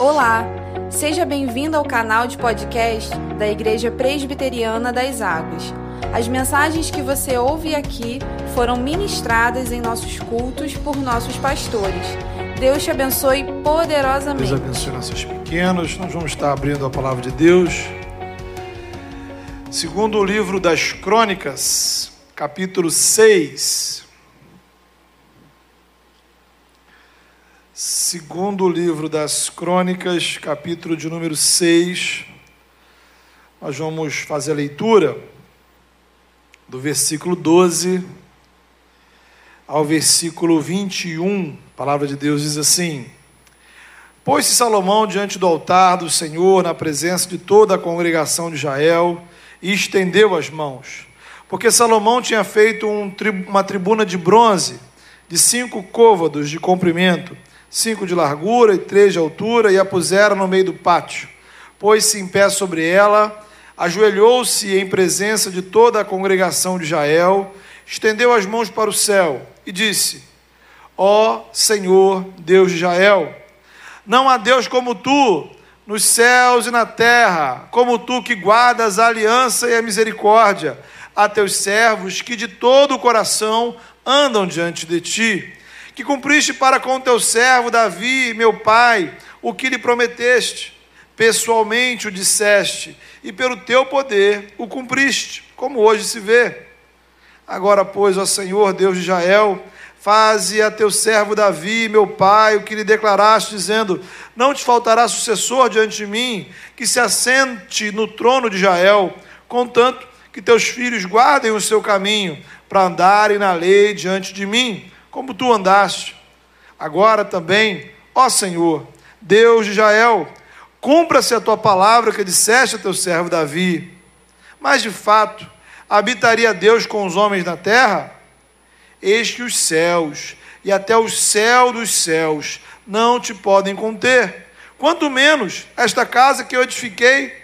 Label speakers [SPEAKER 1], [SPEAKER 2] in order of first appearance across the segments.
[SPEAKER 1] Olá, seja bem-vindo ao canal de podcast da Igreja Presbiteriana das Águas. As mensagens que você ouve aqui foram ministradas em nossos cultos por nossos pastores. Deus te abençoe poderosamente.
[SPEAKER 2] Deus abençoe nossos pequenos. Nós vamos estar abrindo a palavra de Deus. Segundo o livro das Crônicas, capítulo 6. Segundo livro das Crônicas, capítulo de número 6. Nós vamos fazer a leitura do versículo 12 ao versículo 21. A palavra de Deus diz assim: Pôs-se Salomão diante do altar do Senhor, na presença de toda a congregação de Israel, e estendeu as mãos. Porque Salomão tinha feito um, uma tribuna de bronze, de cinco côvados de comprimento, cinco de largura e três de altura, e a puseram no meio do pátio. Pôs-se em pé sobre ela, ajoelhou-se em presença de toda a congregação de Israel, estendeu as mãos para o céu e disse: Ó Senhor, Deus de Israel, não há Deus como tu, nos céus e na terra, como tu que guardas a aliança e a misericórdia a teus servos que de todo o coração andam diante de ti, que cumpriste para com teu servo Davi, meu pai, o que lhe prometeste, pessoalmente o disseste, e pelo teu poder o cumpriste, como hoje se vê. Agora, pois, ó Senhor, Deus de Israel, Faze a teu servo Davi, meu pai, o que lhe declaraste, dizendo: Não te faltará sucessor diante de mim, que se assente no trono de Israel, contanto que teus filhos guardem o seu caminho, para andarem na lei diante de mim, como tu andaste. Agora também, ó Senhor, Deus de Israel, cumpra-se a tua palavra que disseste a teu servo Davi. Mas de fato, habitaria Deus com os homens na terra? Eis que os céus e até o céu dos céus não te podem conter. Quanto menos esta casa que eu edifiquei,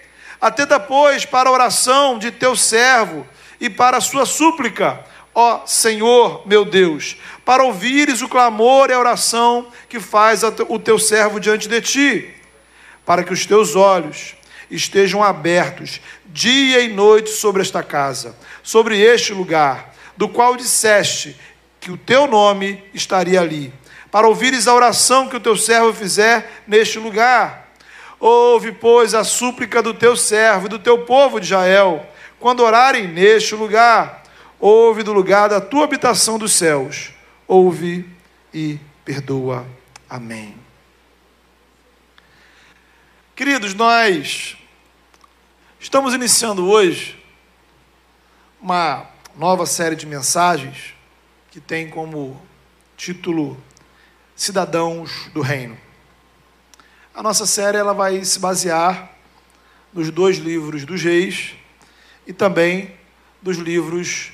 [SPEAKER 2] atenta, pois, para a oração de teu servo e para a sua súplica, ó Senhor meu Deus, para ouvires o clamor e a oração que faz o teu servo diante de ti, para que os teus olhos estejam abertos dia e noite sobre esta casa, sobre este lugar do qual disseste que o teu nome estaria ali, para ouvires a oração que o teu servo fizer neste lugar. Ouve, pois, a súplica do teu servo e do teu povo de Israel, quando orarem neste lugar. Ouve do lugar da tua habitação dos céus. Ouve e perdoa. Amém. Queridos, nós estamos iniciando hoje uma nova série de mensagens que tem como título Cidadãos do Reino. A nossa série ela vai se basear nos dois livros dos reis e também dos livros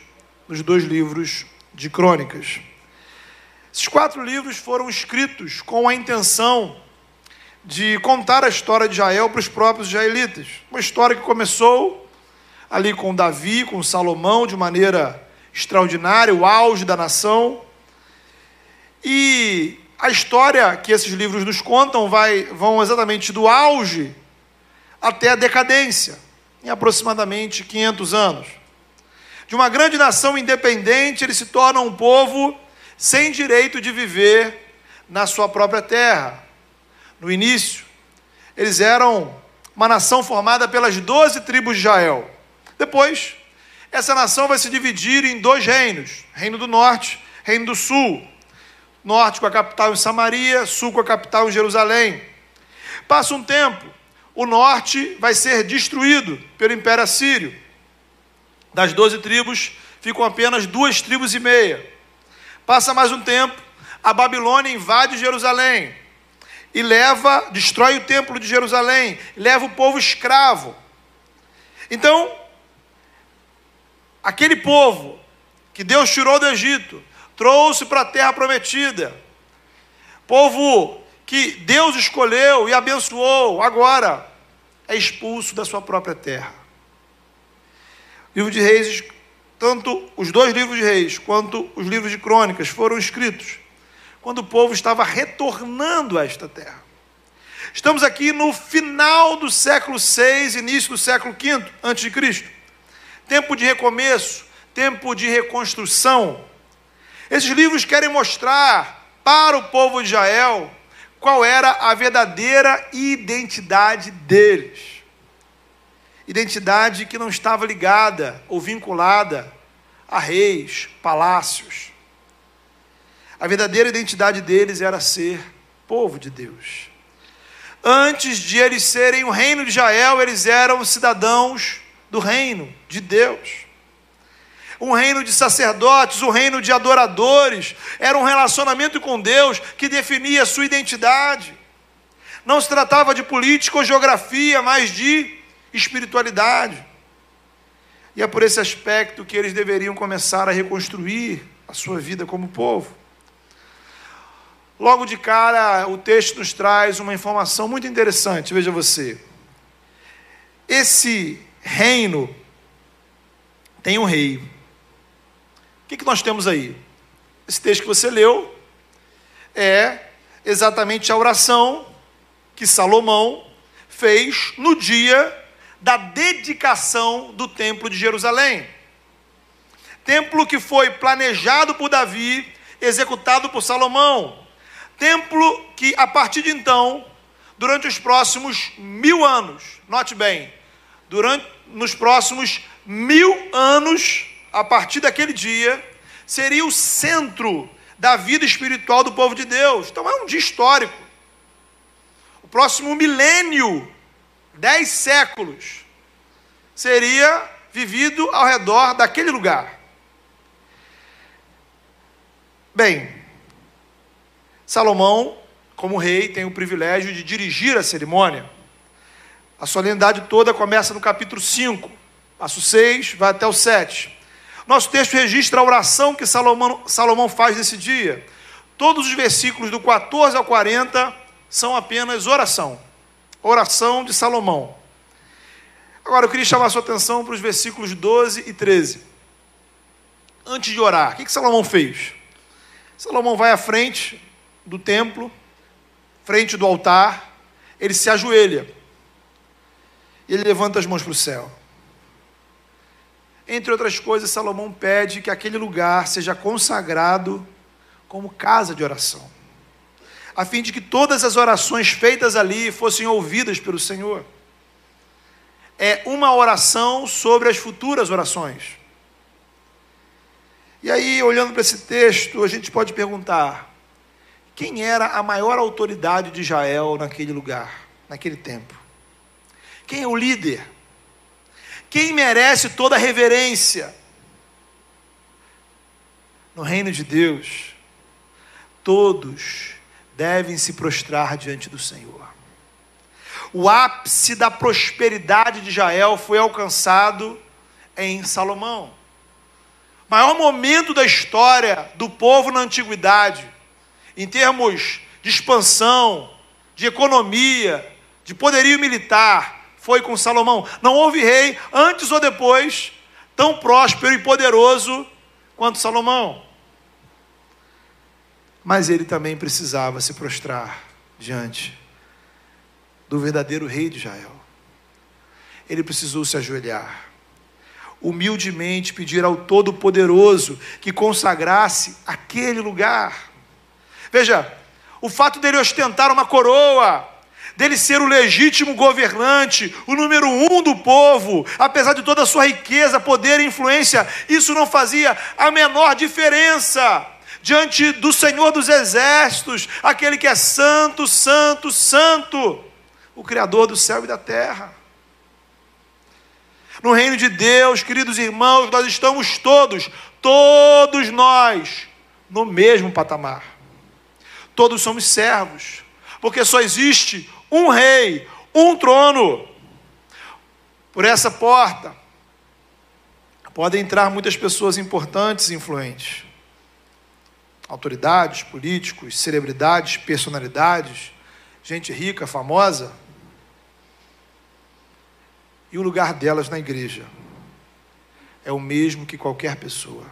[SPEAKER 2] nos dois livros de crônicas. Esses quatro livros foram escritos com a intenção de contar a história de Israel para os próprios israelitas. Uma história que começou ali com Davi, com Salomão, de maneira extraordinária, o auge da nação. E a história que esses livros nos contam vai, vão exatamente do auge até a decadência, em aproximadamente 500 anos. De uma grande nação independente, ele se torna um povo sem direito de viver na sua própria terra. No início, eles eram uma nação formada pelas doze tribos de Israel. Depois, essa nação vai se dividir em dois reinos: Reino do Norte, Reino do Sul. Norte com a capital em Samaria, Sul com a capital em Jerusalém. Passa um tempo, o norte vai ser destruído pelo Império Assírio. Das doze tribos, ficam apenas duas tribos e meia. Passa mais um tempo, a Babilônia invade Jerusalém e leva, destrói o templo de Jerusalém, leva o povo escravo. Então, aquele povo que Deus tirou do Egito, trouxe para a terra prometida, povo que Deus escolheu e abençoou, agora é expulso da sua própria terra. O livro de Reis, tanto os dois livros de Reis quanto os livros de Crônicas foram escritos quando o povo estava retornando a esta terra. Estamos aqui no final do século VI, início do século V antes de Cristo. Tempo de recomeço, tempo de reconstrução. Esses livros querem mostrar para o povo de Israel qual era a verdadeira identidade deles. Identidade que não estava ligada ou vinculada a reis, palácios. A verdadeira identidade deles era ser povo de Deus. Antes de eles serem o reino de Israel, eles eram cidadãos do reino de Deus. Um reino de sacerdotes, um reino de adoradores, era um relacionamento com Deus que definia a sua identidade. Não se tratava de política ou geografia, mas de espiritualidade. E é por esse aspecto que eles deveriam começar a reconstruir a sua vida como povo. Logo de cara, o texto nos traz uma informação muito interessante, veja você. Esse reino tem um rei. O que, que nós temos aí? Esse texto que você leu é exatamente a oração que Salomão fez no dia da dedicação do templo de Jerusalém. Templo que foi planejado por Davi, executado por Salomão. Templo que, a partir de então, durante os próximos mil anos, note bem, durante nos próximos mil anos, a partir daquele dia, seria o centro da vida espiritual do povo de Deus. Então é um dia histórico. O próximo milênio, dez séculos, seria vivido ao redor daquele lugar. Bem, Salomão, como rei, tem o privilégio de dirigir a cerimônia. A solenidade toda começa no capítulo 5, passo 6, vai até o 7. Nosso texto registra a oração que Salomão, Salomão faz nesse dia. Todos os versículos do 14 ao 40 são apenas oração. Oração de Salomão. Agora eu queria chamar a sua atenção para os versículos 12 e 13. Antes de orar, o que, que Salomão fez? Salomão vai à frente, do templo, frente do altar, ele se ajoelha. E ele levanta as mãos para o céu. Entre outras coisas, Salomão pede que aquele lugar seja consagrado como casa de oração, a fim de que todas as orações feitas ali fossem ouvidas pelo Senhor. É uma oração sobre as futuras orações. E aí, olhando para esse texto, a gente pode perguntar: quem era a maior autoridade de Israel naquele lugar, naquele tempo? Quem é o líder? Quem merece toda a reverência? No reino de Deus, todos devem se prostrar diante do Senhor. O ápice da prosperidade de Israel foi alcançado em Salomão. Maior momento da história do povo na antiguidade em termos de expansão, de economia, de poderio militar, foi com Salomão. Não houve rei antes ou depois tão próspero e poderoso quanto Salomão. Mas ele também precisava se prostrar diante do verdadeiro rei de Israel. Ele precisou se ajoelhar, humildemente pedir ao Todo-Poderoso que consagrasse aquele lugar. Veja, o fato dele ostentar uma coroa, dele ser o legítimo governante, o número um do povo, apesar de toda a sua riqueza, poder e influência, isso não fazia a menor diferença diante do Senhor dos Exércitos, aquele que é santo, santo, santo, o Criador do céu e da terra. No reino de Deus, queridos irmãos, nós estamos todos, todos nós, no mesmo patamar todos somos servos, porque só existe um rei, um trono. Por essa porta podem entrar muitas pessoas importantes e influentes. Autoridades, políticos, celebridades, personalidades, gente rica, famosa. E o lugar delas na igreja é o mesmo que qualquer pessoa.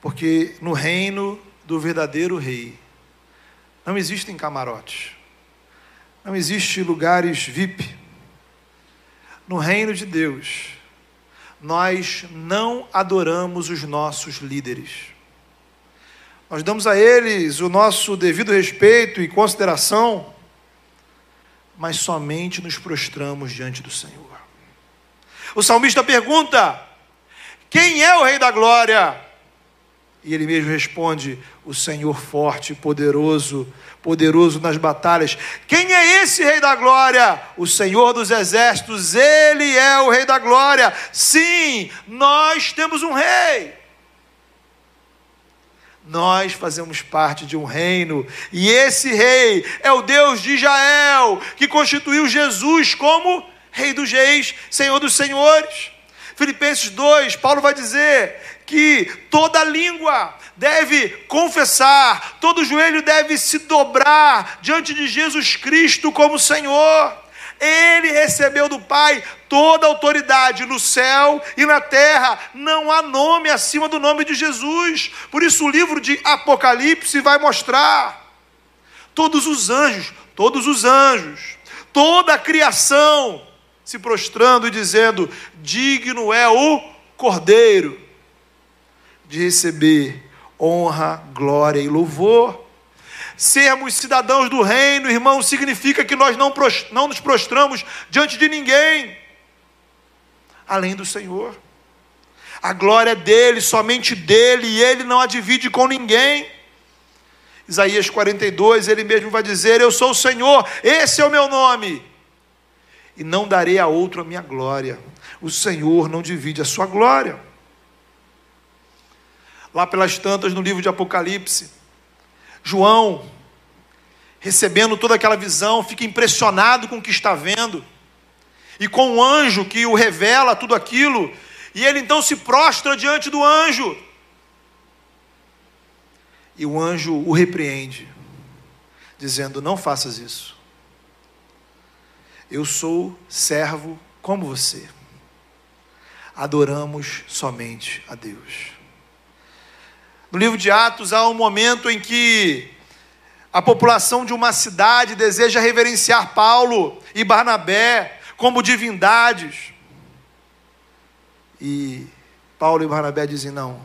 [SPEAKER 2] Porque no reino do verdadeiro rei. Não existem camarotes. Não existe lugares VIP. No reino de Deus, nós não adoramos os nossos líderes. Nós damos a eles o nosso devido respeito e consideração, mas somente nos prostramos diante do Senhor. O salmista pergunta: Quem é o Rei da Glória? E ele mesmo responde: O Senhor forte e poderoso, poderoso nas batalhas. Quem é esse Rei da Glória? O Senhor dos Exércitos, ele é o Rei da Glória. Sim, nós temos um Rei. Nós fazemos parte de um reino, e esse rei é o Deus de Israel, que constituiu Jesus como Rei dos Reis, Senhor dos Senhores. Filipenses 2, Paulo vai dizer que toda língua deve confessar, todo joelho deve se dobrar diante de Jesus Cristo como Senhor. Ele recebeu do Pai toda a autoridade no céu e na terra. Não há nome acima do nome de Jesus. Por isso o livro de Apocalipse vai mostrar todos os anjos, todos os anjos, toda a criação se prostrando e dizendo: Digno é o Cordeiro de receber honra, glória e louvor. Sermos cidadãos do reino, irmão, significa que nós não, não nos prostramos diante de ninguém, além do Senhor. A glória é dele, somente dele, e ele não a divide com ninguém. Isaías 42, ele mesmo vai dizer: Eu sou o Senhor, esse é o meu nome, e não darei a outro a minha glória. O Senhor não divide a sua glória. Lá pelas tantas, no livro de Apocalipse, João, recebendo toda aquela visão, fica impressionado com o que está vendo, e com o anjo que o revela tudo aquilo, e ele então se prostra diante do anjo, e o anjo o repreende, dizendo: Não faças isso, eu sou servo como você, adoramos somente a Deus. No livro de Atos há um momento em que a população de uma cidade deseja reverenciar Paulo e Barnabé como divindades. E Paulo e Barnabé dizem: não.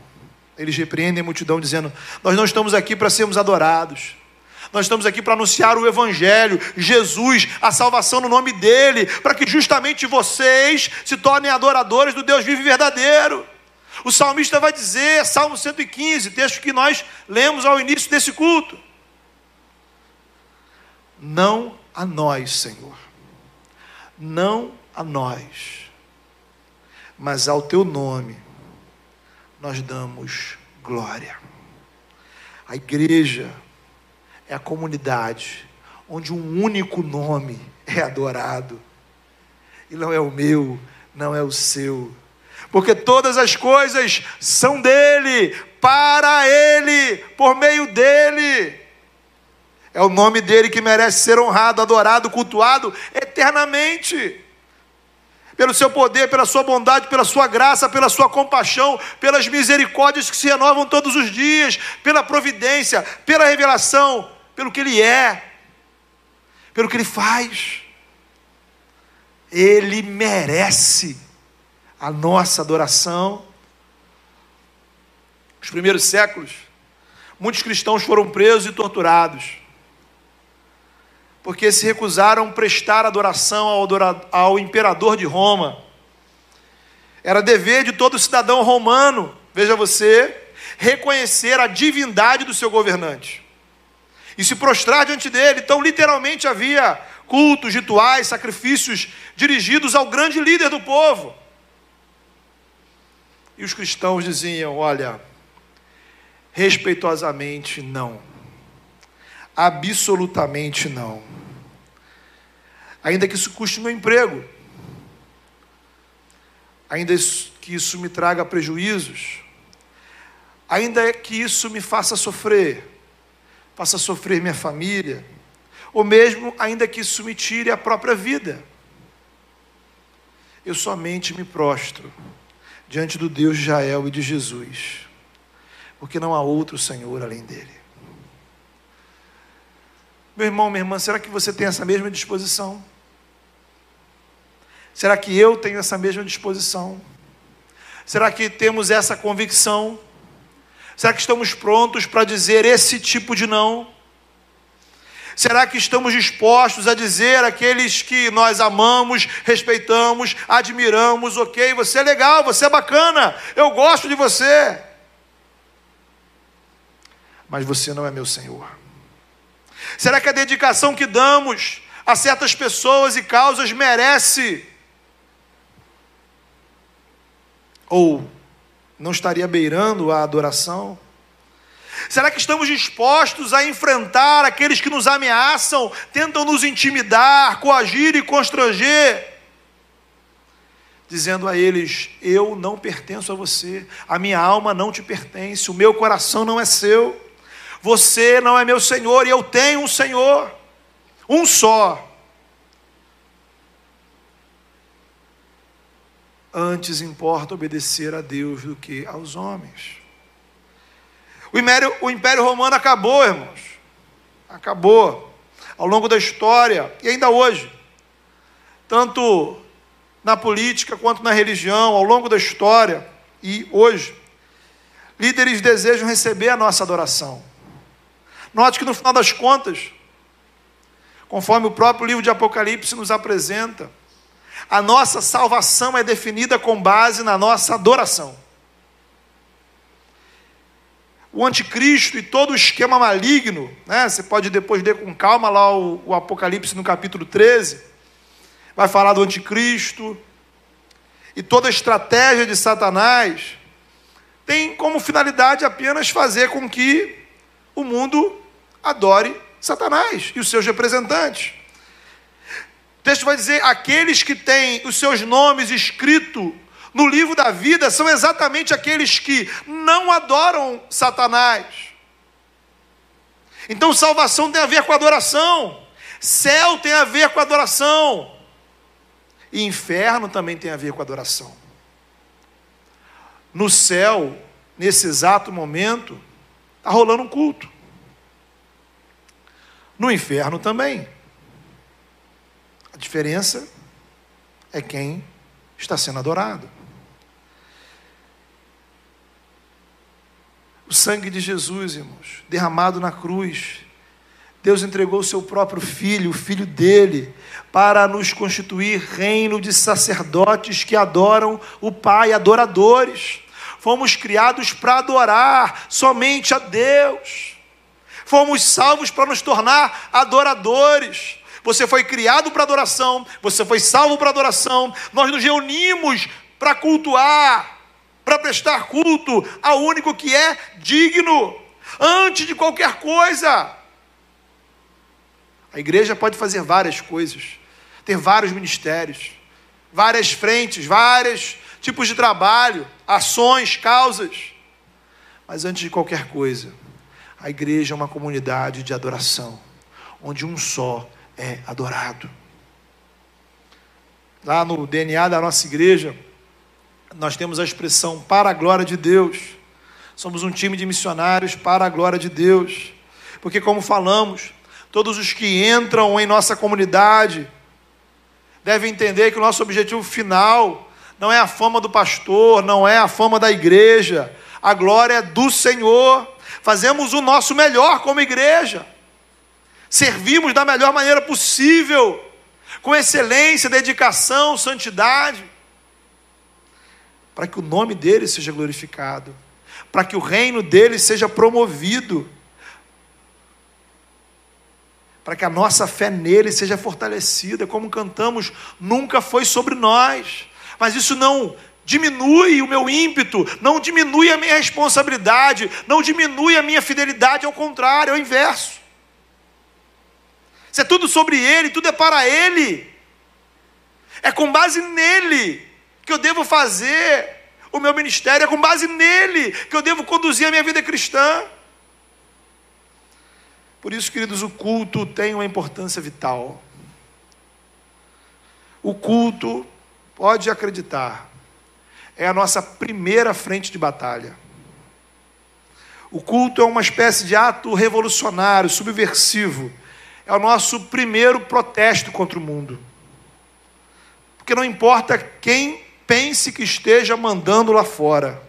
[SPEAKER 2] Eles repreendem a multidão, dizendo: Nós não estamos aqui para sermos adorados. Nós estamos aqui para anunciar o Evangelho, Jesus, a salvação no nome dEle, para que justamente vocês se tornem adoradores do Deus vivo e verdadeiro. O salmista vai dizer, Salmo 115, texto que nós lemos ao início desse culto: Não a nós, Senhor, não a nós, mas ao teu nome nós damos glória. A igreja é a comunidade onde um único nome é adorado, e não é o meu, não é o seu, porque todas as coisas são dele, para ele, por meio dele. É o nome dele que merece ser honrado, adorado, cultuado eternamente. Pelo seu poder, pela sua bondade, pela sua graça, pela sua compaixão, pelas misericórdias que se renovam todos os dias, pela providência, pela revelação, pelo que ele é, pelo que ele faz. Ele merece a nossa adoração. Nos primeiros séculos, muitos cristãos foram presos e torturados, porque se recusaram a prestar adoração ao, ao imperador de Roma. Era dever de todo cidadão romano, veja você, reconhecer a divindade do seu governante e se prostrar diante dele. Então, literalmente, havia cultos, rituais, sacrifícios dirigidos ao grande líder do povo. E os cristãos diziam: olha, respeitosamente não, absolutamente não, ainda que isso custe meu emprego, ainda que isso me traga prejuízos, ainda que isso me faça sofrer, faça sofrer minha família, ou mesmo ainda que isso me tire a própria vida, eu somente me prostro diante do Deus de Israel e de Jesus, porque não há outro Senhor além dele. Meu irmão, minha irmã, será que você tem essa mesma disposição? Será que eu tenho essa mesma disposição? Será que temos essa convicção? Será que estamos prontos para dizer esse tipo de não? Será que estamos dispostos a dizer àqueles que nós amamos, respeitamos, admiramos, ok, você é legal, você é bacana, eu gosto de você, mas você não é meu Senhor? Será que a dedicação que damos a certas pessoas e causas merece ou não estaria beirando a adoração? Será que estamos dispostos a enfrentar aqueles que nos ameaçam, tentam nos intimidar, coagir e constranger? Dizendo a eles: Eu não pertenço a você, a minha alma não te pertence, o meu coração não é seu, você não é meu Senhor e eu tenho um Senhor, um só. Antes importa obedecer a Deus do que aos homens. O Império, o Império Romano acabou, irmãos. Acabou. Ao longo da história e ainda hoje. Tanto na política quanto na religião, ao longo da história e hoje. Líderes desejam receber a nossa adoração. Note que no final das contas, conforme o próprio livro de Apocalipse nos apresenta, a nossa salvação é definida com base na nossa adoração. O anticristo e todo o esquema maligno, né? você pode depois ler com calma lá o, o Apocalipse no capítulo 13, vai falar do anticristo, e toda a estratégia de Satanás tem como finalidade apenas fazer com que o mundo adore Satanás e os seus representantes. O texto vai dizer: aqueles que têm os seus nomes escritos no livro da vida são exatamente aqueles que não adoram Satanás. Então, salvação tem a ver com adoração, céu tem a ver com adoração, e inferno também tem a ver com adoração. No céu, nesse exato momento, está rolando um culto. No inferno também. A diferença é quem está sendo adorado. O sangue de Jesus, irmãos, derramado na cruz. Deus entregou o seu próprio filho, o filho dele, para nos constituir reino de sacerdotes que adoram o Pai, adoradores. Fomos criados para adorar somente a Deus. Fomos salvos para nos tornar adoradores. Você foi criado para adoração, você foi salvo para adoração. Nós nos reunimos para cultuar, para prestar culto ao único que é digno, antes de qualquer coisa. A igreja pode fazer várias coisas, ter vários ministérios, várias frentes, vários tipos de trabalho, ações, causas. Mas antes de qualquer coisa, a igreja é uma comunidade de adoração, onde um só é adorado. Lá no DNA da nossa igreja, nós temos a expressão para a glória de Deus. Somos um time de missionários para a glória de Deus. Porque, como falamos, todos os que entram em nossa comunidade devem entender que o nosso objetivo final não é a fama do pastor, não é a fama da igreja, a glória é do Senhor. Fazemos o nosso melhor como igreja servimos da melhor maneira possível, com excelência, dedicação, santidade, para que o nome dele seja glorificado, para que o reino dele seja promovido, para que a nossa fé nele seja fortalecida, como cantamos, nunca foi sobre nós, mas isso não diminui o meu ímpeto, não diminui a minha responsabilidade, não diminui a minha fidelidade, ao contrário, é o inverso. Isso é tudo sobre Ele, tudo é para Ele. É com base nele que eu devo fazer o meu ministério, é com base nele que eu devo conduzir a minha vida cristã. Por isso, queridos, o culto tem uma importância vital. O culto, pode acreditar, é a nossa primeira frente de batalha. O culto é uma espécie de ato revolucionário, subversivo, é o nosso primeiro protesto contra o mundo. Porque não importa quem pense que esteja mandando lá fora.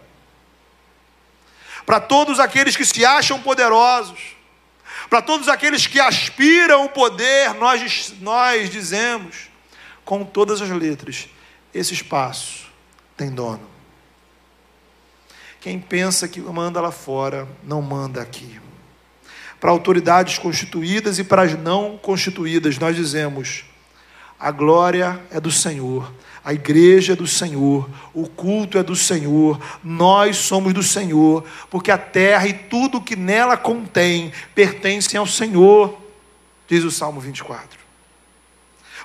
[SPEAKER 2] Para todos aqueles que se acham poderosos, para todos aqueles que aspiram o poder, nós, nós dizemos, com todas as letras, esse espaço tem dono. Quem pensa que manda lá fora, não manda aqui. Para autoridades constituídas e para as não constituídas, nós dizemos: a glória é do Senhor, a igreja é do Senhor, o culto é do Senhor, nós somos do Senhor, porque a terra e tudo que nela contém pertencem ao Senhor, diz o Salmo 24.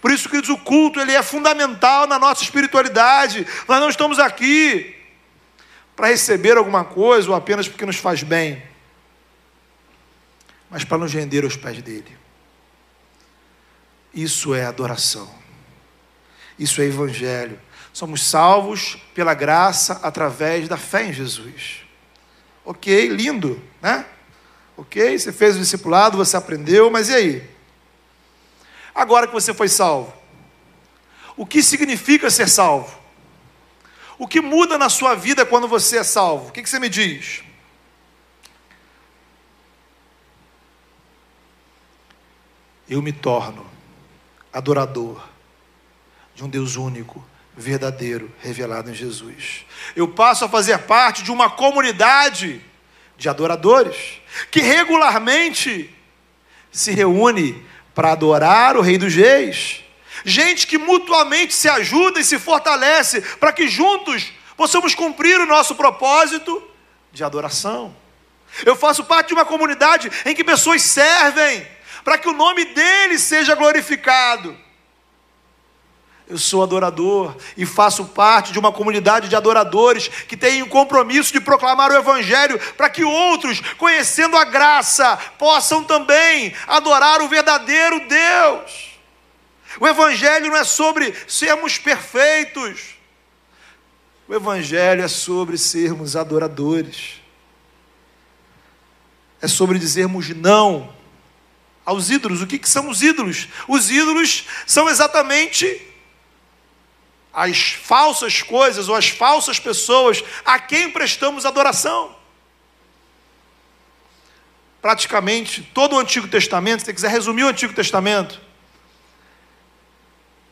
[SPEAKER 2] Por isso, queridos, o culto ele é fundamental na nossa espiritualidade. Nós não estamos aqui para receber alguma coisa ou apenas porque nos faz bem, mas para nos render aos pés dele. Isso é adoração. Isso é evangelho. Somos salvos pela graça através da fé em Jesus. Ok, lindo, né? Ok, você fez o discipulado, você aprendeu, mas e aí? Agora que você foi salvo, o que significa ser salvo? O que muda na sua vida quando você é salvo? O que, você me diz? Eu me torno adorador de um Deus único, verdadeiro, revelado em Jesus. Eu passo a fazer parte de uma comunidade de adoradores que regularmente se reúne para adorar o Rei dos Reis gente que mutuamente se ajuda e se fortalece para que juntos possamos cumprir o nosso propósito de adoração. Eu faço parte de uma comunidade em que pessoas servem para que o nome dele seja glorificado. Eu sou adorador e faço parte de uma comunidade de adoradores que tem o compromisso de proclamar o Evangelho para que outros, conhecendo a graça, possam também adorar o verdadeiro Deus. O Evangelho não é sobre sermos perfeitos. O Evangelho é sobre sermos adoradores. É sobre dizermos não aos ídolos. O que, que são os ídolos? Os ídolos são exatamente as falsas coisas ou as falsas pessoas a quem prestamos adoração. Praticamente todo o Antigo Testamento, se você quiser resumir o Antigo Testamento,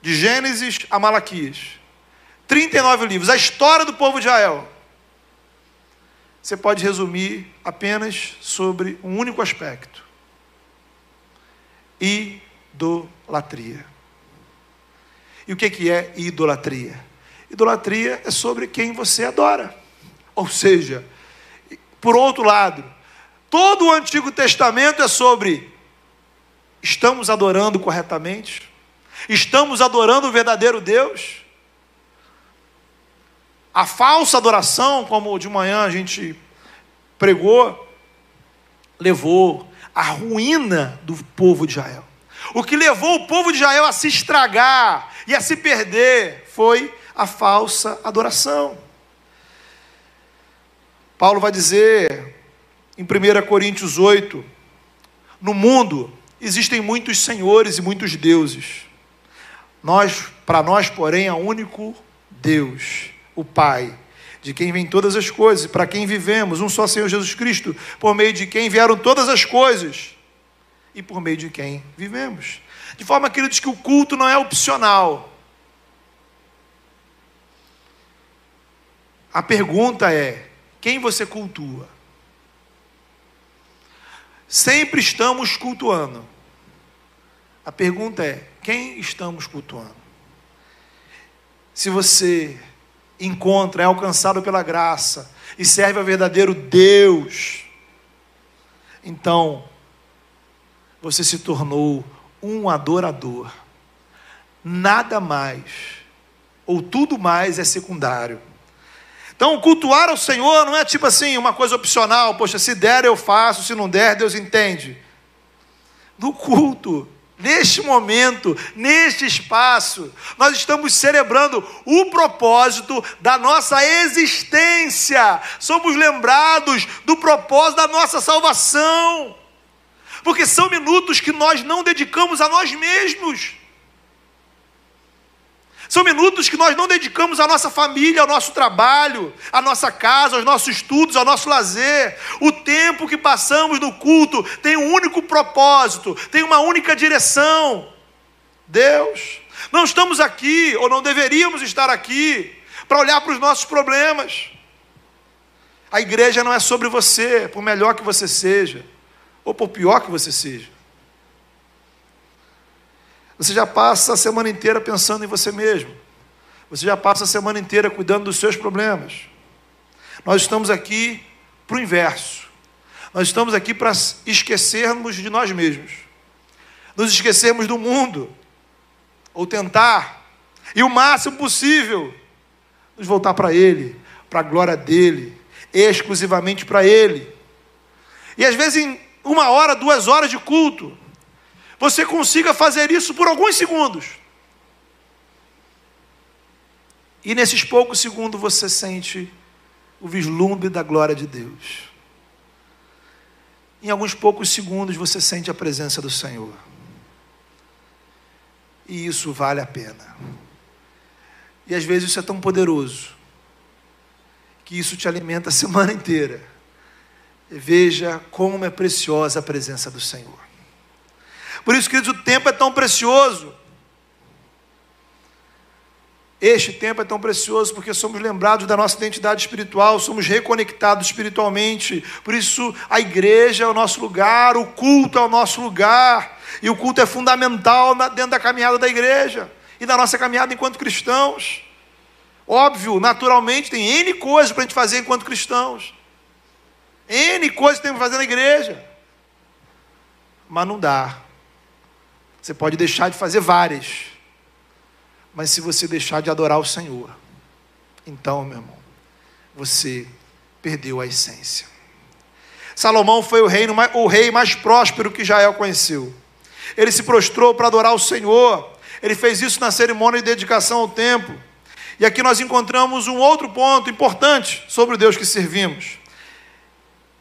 [SPEAKER 2] de Gênesis a Malaquias. 39 livros, a história do povo de Israel. Você pode resumir apenas sobre um único aspecto: idolatria. E o que é idolatria? Idolatria é sobre quem você adora. Ou seja, por outro lado, todo o Antigo Testamento é sobre estamos adorando corretamente? Estamos adorando o verdadeiro Deus? A falsa adoração, como de manhã a gente pregou, levou à ruína do povo de Israel. O que levou o povo de Israel a se estragar e a se perder foi a falsa adoração. Paulo vai dizer em 1 Coríntios 8: No mundo existem muitos senhores e muitos deuses. Nós, para nós, porém, há único Deus, o Pai, de quem vêm todas as coisas, para quem vivemos, um só Senhor Jesus Cristo, por meio de quem vieram todas as coisas e por meio de quem vivemos. De forma, queridos, que o culto não é opcional. A pergunta é: quem você cultua? Sempre estamos cultuando. A pergunta é: quem estamos cultuando? Se você encontra, é alcançado pela graça e serve ao verdadeiro Deus, então você se tornou um adorador. Nada mais, ou tudo mais é secundário. Então, cultuar ao Senhor não é tipo assim, uma coisa opcional, poxa, se der eu faço, se não der, Deus entende. No culto, Neste momento, neste espaço, nós estamos celebrando o propósito da nossa existência. Somos lembrados do propósito da nossa salvação. Porque são minutos que nós não dedicamos a nós mesmos. São minutos que nós não dedicamos à nossa família, ao nosso trabalho, à nossa casa, aos nossos estudos, ao nosso lazer. O tempo que passamos no culto tem um único propósito, tem uma única direção: Deus. Não estamos aqui, ou não deveríamos estar aqui, para olhar para os nossos problemas. A igreja não é sobre você, por melhor que você seja, ou por pior que você seja. Você já passa a semana inteira pensando em você mesmo. Você já passa a semana inteira cuidando dos seus problemas. Nós estamos aqui para o inverso. Nós estamos aqui para esquecermos de nós mesmos. Nos esquecermos do mundo. Ou tentar, e o máximo possível, nos voltar para Ele, para a glória dEle, exclusivamente para Ele. E às vezes em uma hora, duas horas de culto, você consiga fazer isso por alguns segundos. E nesses poucos segundos você sente o vislumbre da glória de Deus. Em alguns poucos segundos você sente a presença do Senhor. E isso vale a pena. E às vezes isso é tão poderoso que isso te alimenta a semana inteira. Veja como é preciosa a presença do Senhor. Por isso, queridos, o tempo é tão precioso. Este tempo é tão precioso porque somos lembrados da nossa identidade espiritual, somos reconectados espiritualmente. Por isso, a igreja é o nosso lugar, o culto é o nosso lugar. E o culto é fundamental dentro da caminhada da igreja e da nossa caminhada enquanto cristãos. Óbvio, naturalmente, tem N coisas para a gente fazer enquanto cristãos. N coisas que temos que fazer na igreja. Mas não dá você pode deixar de fazer várias, mas se você deixar de adorar o Senhor, então, meu irmão, você perdeu a essência. Salomão foi o, reino, o rei mais próspero que Israel conheceu. Ele se prostrou para adorar o Senhor. Ele fez isso na cerimônia de dedicação ao templo. E aqui nós encontramos um outro ponto importante sobre o Deus que servimos.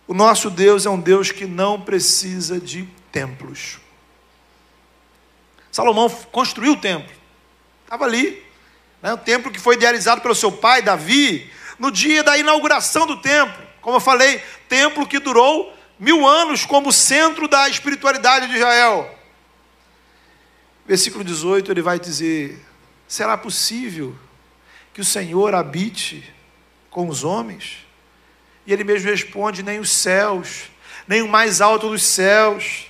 [SPEAKER 2] O nosso Deus é um Deus que não precisa de templos. Salomão construiu o templo. Estava ali. Né? O templo que foi idealizado pelo seu pai, Davi, no dia da inauguração do templo. Como eu falei, templo que durou mil anos como centro da espiritualidade de Israel. Versículo 18, ele vai dizer: Será possível que o Senhor habite com os homens? E ele mesmo responde: Nem os céus, nem o mais alto dos céus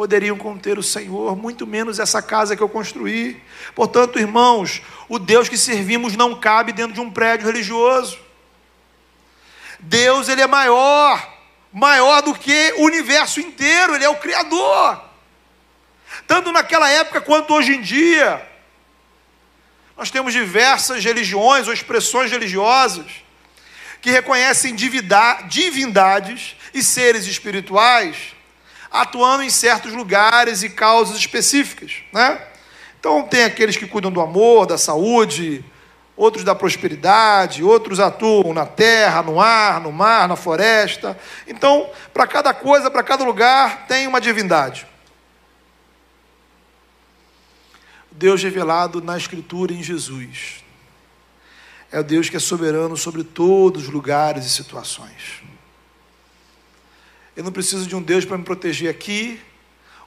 [SPEAKER 2] poderiam conter o Senhor, muito menos essa casa que eu construí. Portanto, irmãos, o Deus que servimos não cabe dentro de um prédio religioso. Deus, ele é maior, maior do que o universo inteiro, ele é o criador. Tanto naquela época quanto hoje em dia. Nós temos diversas religiões ou expressões religiosas que reconhecem divindades e seres espirituais atuando em certos lugares e causas específicas, né? Então tem aqueles que cuidam do amor, da saúde, outros da prosperidade, outros atuam na terra, no ar, no mar, na floresta. Então, para cada coisa, para cada lugar, tem uma divindade. Deus revelado na Escritura em Jesus. É o Deus que é soberano sobre todos os lugares e situações. Eu não preciso de um Deus para me proteger aqui,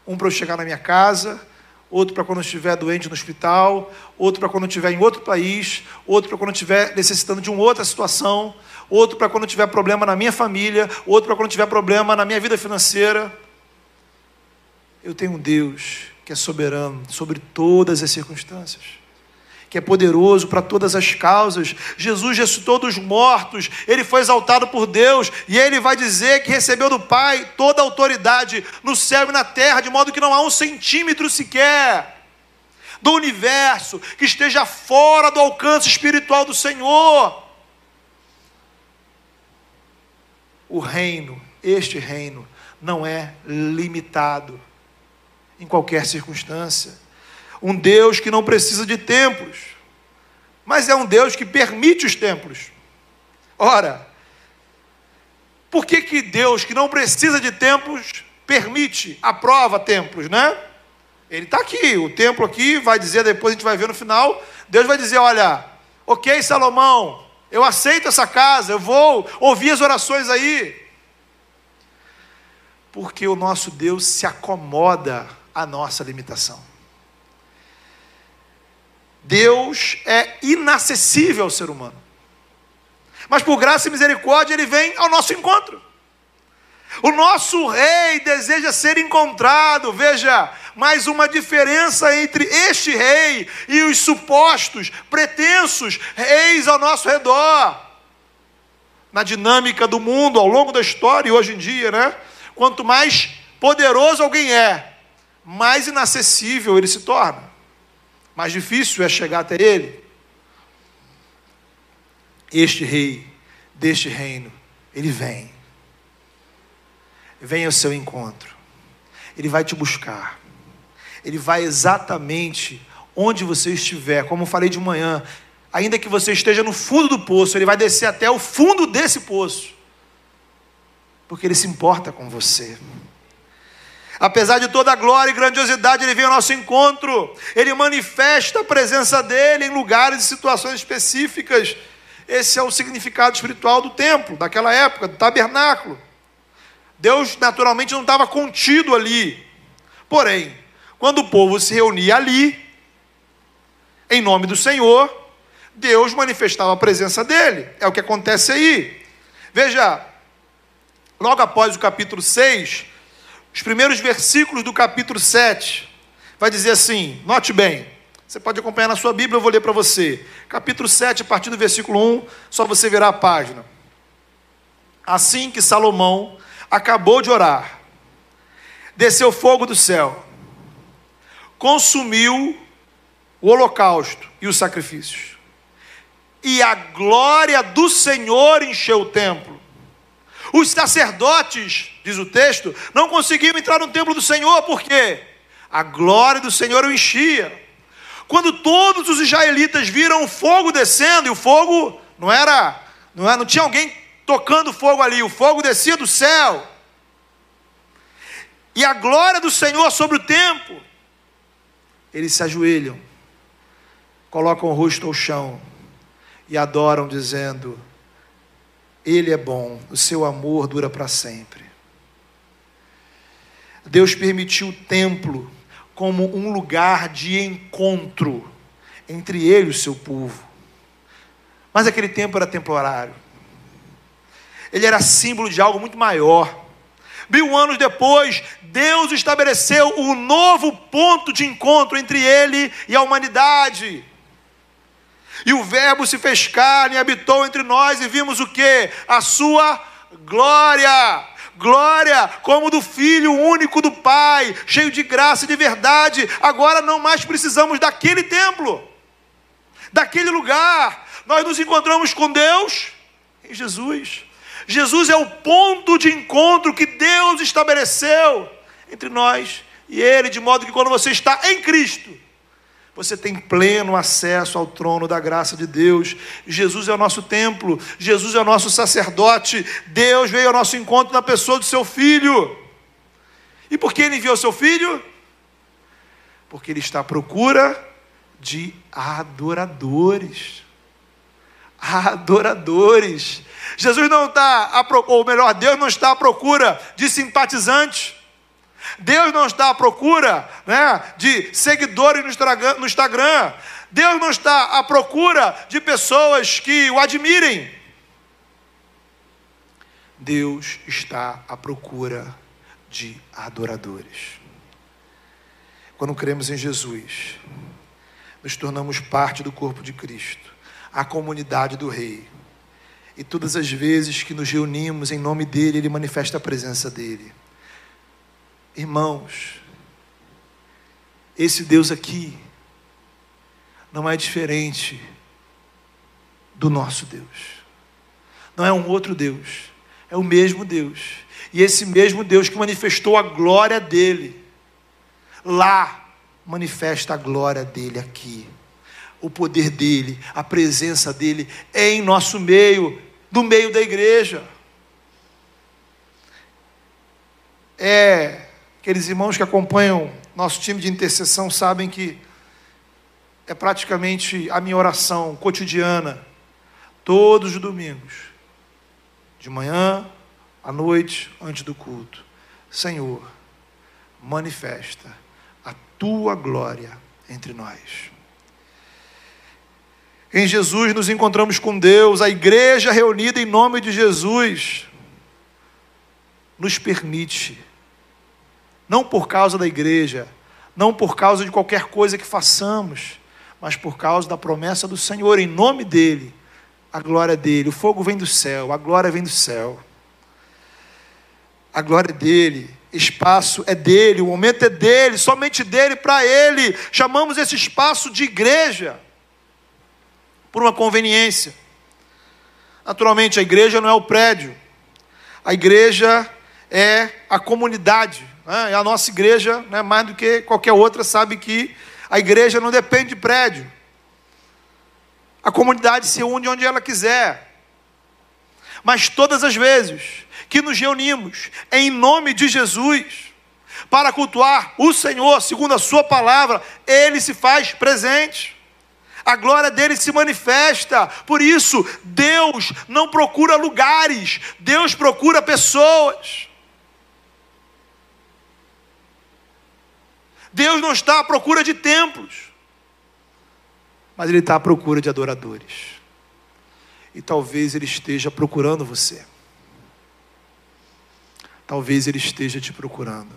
[SPEAKER 2] um para eu chegar na minha casa, outro para quando eu estiver doente no hospital, outro para quando eu estiver em outro país, outro para quando eu estiver necessitando de uma outra situação, outro para quando eu tiver problema na minha família, outro para quando eu tiver problema na minha vida financeira. Eu tenho um Deus que é soberano sobre todas as circunstâncias que é poderoso para todas as causas. Jesus ressuscitou dos mortos, ele foi exaltado por Deus, e ele vai dizer que recebeu do Pai toda a autoridade no céu e na terra, de modo que não há um centímetro sequer do universo que esteja fora do alcance espiritual do Senhor. O reino, este reino, não é limitado em qualquer circunstância um Deus que não precisa de templos, mas é um Deus que permite os templos. Ora, por que, que Deus, que não precisa de templos, permite, aprova templos, né? Ele está aqui, o templo aqui vai dizer, depois a gente vai ver no final, Deus vai dizer: olha, ok, Salomão, eu aceito essa casa, eu vou ouvir as orações aí. Porque o nosso Deus se acomoda à nossa limitação. Deus é inacessível ao ser humano. Mas por graça e misericórdia ele vem ao nosso encontro. O nosso rei deseja ser encontrado. Veja, mais uma diferença entre este rei e os supostos, pretensos reis ao nosso redor. Na dinâmica do mundo, ao longo da história e hoje em dia, né? Quanto mais poderoso alguém é, mais inacessível ele se torna. Mais difícil é chegar até ele. Este rei deste reino, ele vem vem ao seu encontro. Ele vai te buscar. Ele vai exatamente onde você estiver. Como eu falei de manhã, ainda que você esteja no fundo do poço, ele vai descer até o fundo desse poço. Porque ele se importa com você. Apesar de toda a glória e grandiosidade, ele vem ao nosso encontro. Ele manifesta a presença dele em lugares e situações específicas. Esse é o significado espiritual do templo, daquela época, do tabernáculo. Deus naturalmente não estava contido ali. Porém, quando o povo se reunia ali, em nome do Senhor, Deus manifestava a presença dele. É o que acontece aí. Veja, logo após o capítulo 6, os primeiros versículos do capítulo 7, vai dizer assim: note bem, você pode acompanhar na sua Bíblia, eu vou ler para você. Capítulo 7, a partir do versículo 1, só você virar a página. Assim que Salomão acabou de orar, desceu fogo do céu, consumiu o holocausto e os sacrifícios, e a glória do Senhor encheu o templo. Os sacerdotes, diz o texto, não conseguiam entrar no templo do Senhor, porque a glória do Senhor o enchia. Quando todos os israelitas viram o fogo descendo, e o fogo não era, não, era, não tinha alguém tocando fogo ali, o fogo descia do céu. E a glória do Senhor sobre o tempo. Eles se ajoelham, colocam o rosto ao chão e adoram, dizendo: Ele é bom, o seu amor dura para sempre. Deus permitiu o templo como um lugar de encontro entre ele e o seu povo. Mas aquele tempo era temporário ele era símbolo de algo muito maior. Mil anos depois, Deus estabeleceu um novo ponto de encontro entre ele e a humanidade. E o Verbo se fez carne e habitou entre nós, e vimos o que? A sua glória. Glória como do Filho único do Pai, cheio de graça e de verdade. Agora não mais precisamos daquele templo, daquele lugar. Nós nos encontramos com Deus em Jesus. Jesus é o ponto de encontro que Deus estabeleceu entre nós e Ele, de modo que quando você está em Cristo, você tem pleno acesso ao trono da graça de Deus. Jesus é o nosso templo, Jesus é o nosso sacerdote. Deus veio ao nosso encontro na pessoa do seu filho. E por que ele enviou seu filho? Porque ele está à procura de adoradores. Adoradores. Jesus não está, ou melhor, Deus não está à procura de simpatizantes. Deus não está à procura né, de seguidores no Instagram. Deus não está à procura de pessoas que o admirem. Deus está à procura de adoradores. Quando cremos em Jesus, nos tornamos parte do corpo de Cristo, a comunidade do Rei. E todas as vezes que nos reunimos em nome dele, ele manifesta a presença dele. Irmãos, esse Deus aqui não é diferente do nosso Deus. Não é um outro Deus, é o mesmo Deus. E esse mesmo Deus que manifestou a glória dele lá, manifesta a glória dele aqui o poder dele, a presença dele em nosso meio, no meio da igreja. É Aqueles irmãos que acompanham nosso time de intercessão sabem que é praticamente a minha oração cotidiana, todos os domingos, de manhã, à noite, antes do culto. Senhor, manifesta a tua glória entre nós. Em Jesus nos encontramos com Deus, a igreja reunida em nome de Jesus nos permite, não por causa da igreja, não por causa de qualquer coisa que façamos, mas por causa da promessa do Senhor, em nome dEle, a glória dEle. O fogo vem do céu, a glória vem do céu. A glória é dEle, espaço é dEle, o momento é dEle, somente dEle para Ele. Chamamos esse espaço de igreja, por uma conveniência. Naturalmente, a igreja não é o prédio, a igreja é a comunidade. Né? A nossa igreja, né, mais do que qualquer outra, sabe que a igreja não depende de prédio. A comunidade se une onde ela quiser. Mas todas as vezes que nos reunimos em nome de Jesus, para cultuar o Senhor, segundo a Sua palavra, Ele se faz presente. A glória dele se manifesta. Por isso, Deus não procura lugares, Deus procura pessoas. Deus não está à procura de templos, mas Ele está à procura de adoradores. E talvez Ele esteja procurando você. Talvez Ele esteja te procurando.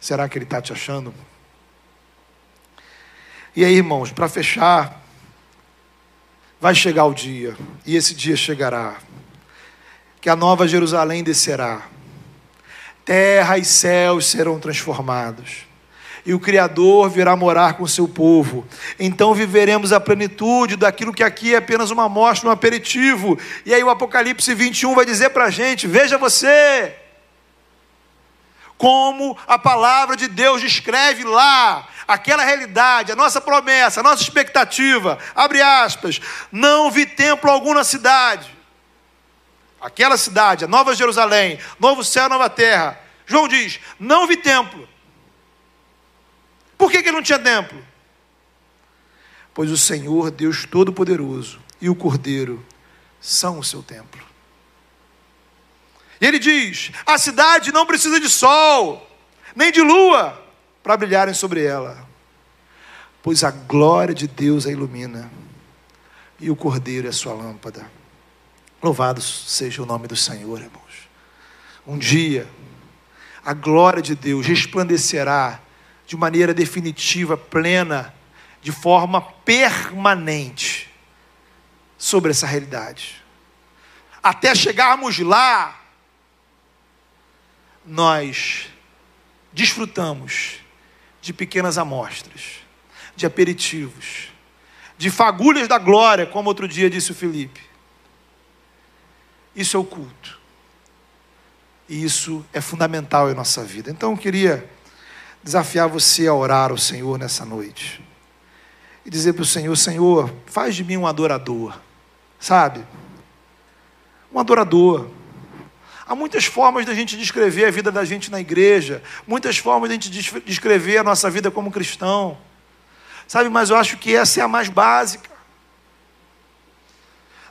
[SPEAKER 2] Será que Ele está te achando? E aí, irmãos, para fechar, vai chegar o dia, e esse dia chegará, que a nova Jerusalém descerá terra e céus serão transformados. E o Criador virá morar com seu povo. Então viveremos a plenitude daquilo que aqui é apenas uma amostra, um aperitivo. E aí o Apocalipse 21 vai dizer para a gente: veja você, como a palavra de Deus descreve lá aquela realidade, a nossa promessa, a nossa expectativa. Abre aspas: não vi templo algum na cidade aquela cidade, a Nova Jerusalém, novo céu, nova terra. João diz: não vi templo. Por que, que não tinha templo? Pois o Senhor, Deus Todo-Poderoso, e o Cordeiro são o seu templo. E ele diz: a cidade não precisa de sol, nem de lua, para brilharem sobre ela, pois a glória de Deus a ilumina, e o Cordeiro é a sua lâmpada. Louvado seja o nome do Senhor, irmãos. Um dia, a glória de Deus resplandecerá de maneira definitiva, plena, de forma permanente sobre essa realidade. Até chegarmos lá, nós desfrutamos de pequenas amostras, de aperitivos, de fagulhas da glória, como outro dia disse o Felipe. Isso é o culto. E isso é fundamental em nossa vida. Então eu queria desafiar você a orar ao Senhor nessa noite. E dizer para o Senhor: Senhor, faz de mim um adorador. Sabe? Um adorador. Há muitas formas da gente descrever a vida da gente na igreja, muitas formas da gente descrever a nossa vida como cristão. Sabe, mas eu acho que essa é a mais básica.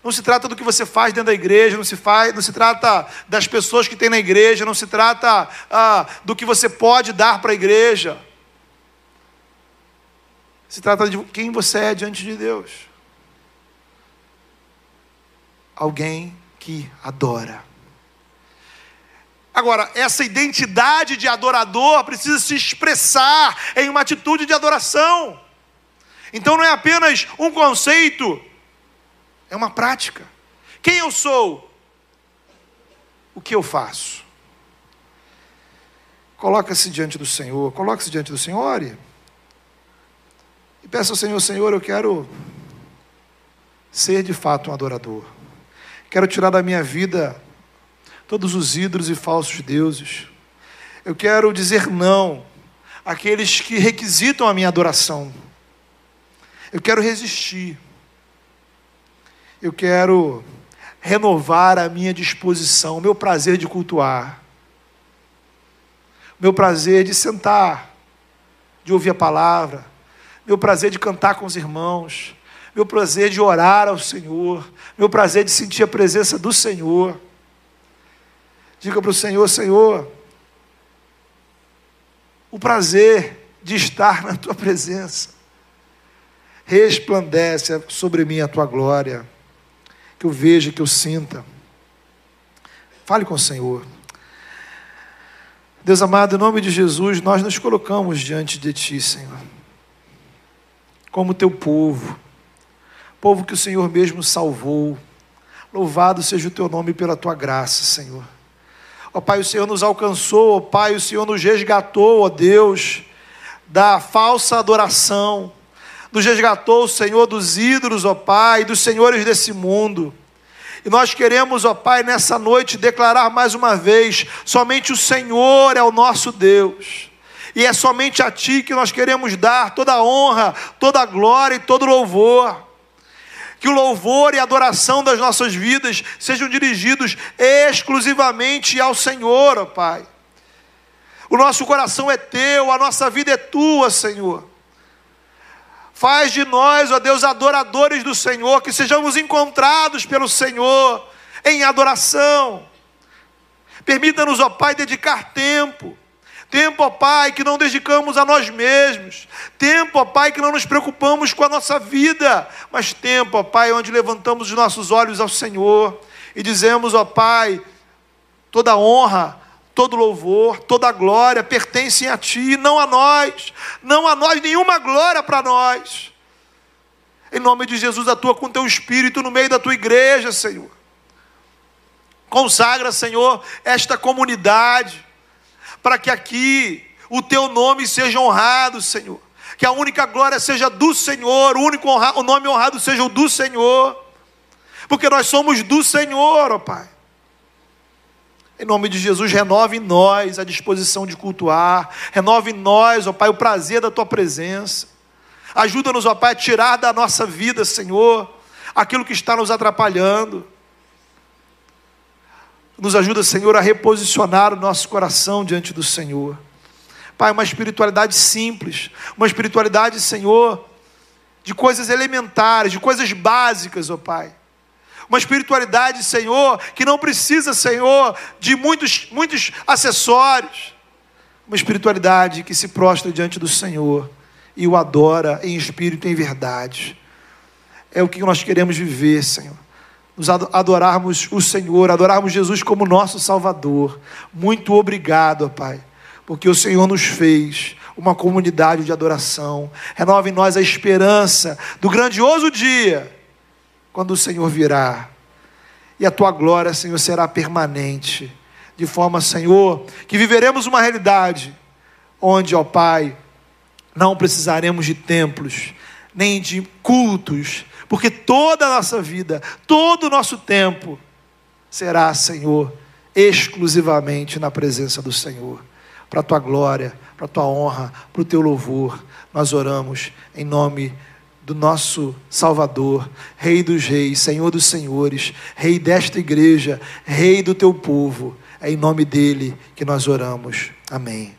[SPEAKER 2] Não se trata do que você faz dentro da igreja, não se, faz, não se trata das pessoas que tem na igreja, não se trata ah, do que você pode dar para a igreja. Se trata de quem você é diante de Deus. Alguém que adora. Agora, essa identidade de adorador precisa se expressar em uma atitude de adoração. Então não é apenas um conceito é uma prática. Quem eu sou? O que eu faço? Coloca-se diante do Senhor, coloque-se diante do Senhor, ore. E peça ao Senhor, Senhor, eu quero ser de fato um adorador. Quero tirar da minha vida todos os ídolos e falsos deuses. Eu quero dizer não àqueles que requisitam a minha adoração. Eu quero resistir eu quero renovar a minha disposição, o meu prazer de cultuar. meu prazer de sentar, de ouvir a palavra, meu prazer de cantar com os irmãos, meu prazer de orar ao Senhor, meu prazer de sentir a presença do Senhor. Diga para o Senhor, Senhor, o prazer de estar na tua presença. Resplandece sobre mim a tua glória, que eu veja, que eu sinta. Fale com o Senhor. Deus amado, em nome de Jesus, nós nos colocamos diante de Ti, Senhor, como Teu povo, povo que o Senhor mesmo salvou. Louvado seja o Teu nome pela Tua graça, Senhor. Ó Pai, o Senhor nos alcançou, ó Pai, o Senhor nos resgatou, ó Deus, da falsa adoração, nos resgatou, Senhor, dos ídolos, ó Pai, dos senhores desse mundo. E nós queremos, ó Pai, nessa noite declarar mais uma vez: somente o Senhor é o nosso Deus. E é somente a Ti que nós queremos dar toda a honra, toda a glória e todo o louvor. Que o louvor e a adoração das nossas vidas sejam dirigidos exclusivamente ao Senhor, ó Pai. O nosso coração é Teu, a nossa vida é Tua, Senhor. Faz de nós, ó Deus, adoradores do Senhor, que sejamos encontrados pelo Senhor em adoração. Permita-nos, ó Pai, dedicar tempo. Tempo, ó Pai, que não dedicamos a nós mesmos. Tempo, ó Pai, que não nos preocupamos com a nossa vida. Mas tempo, ó Pai, onde levantamos os nossos olhos ao Senhor e dizemos, ó Pai, toda honra, todo louvor, toda glória pertencem a Ti, não a nós, não a nós, nenhuma glória para nós. Em nome de Jesus, atua com Teu Espírito no meio da Tua igreja, Senhor. Consagra, Senhor, esta comunidade, para que aqui o Teu nome seja honrado, Senhor. Que a única glória seja do Senhor, o único honra, o nome honrado seja o do Senhor, porque nós somos do Senhor, ó Pai. Em nome de Jesus, renove em nós a disposição de cultuar, renove em nós, ó Pai, o prazer da tua presença. Ajuda-nos, ó Pai, a tirar da nossa vida, Senhor, aquilo que está nos atrapalhando. Nos ajuda, Senhor, a reposicionar o nosso coração diante do Senhor. Pai, uma espiritualidade simples, uma espiritualidade, Senhor, de coisas elementares, de coisas básicas, ó Pai uma espiritualidade, Senhor, que não precisa, Senhor, de muitos, muitos acessórios. Uma espiritualidade que se prostra diante do Senhor e o adora em espírito e em verdade. É o que nós queremos viver, Senhor. Nos adorarmos o Senhor, adorarmos Jesus como nosso Salvador. Muito obrigado, Pai, porque o Senhor nos fez uma comunidade de adoração. Renova em nós a esperança do grandioso dia quando o Senhor virá. E a tua glória, Senhor, será permanente. De forma, Senhor, que viveremos uma realidade onde, ó Pai, não precisaremos de templos, nem de cultos, porque toda a nossa vida, todo o nosso tempo será, Senhor, exclusivamente na presença do Senhor. Para a tua glória, para a tua honra, para o teu louvor, nós oramos em nome de do nosso Salvador, Rei dos Reis, Senhor dos Senhores, Rei desta igreja, Rei do teu povo. É em nome dele que nós oramos. Amém.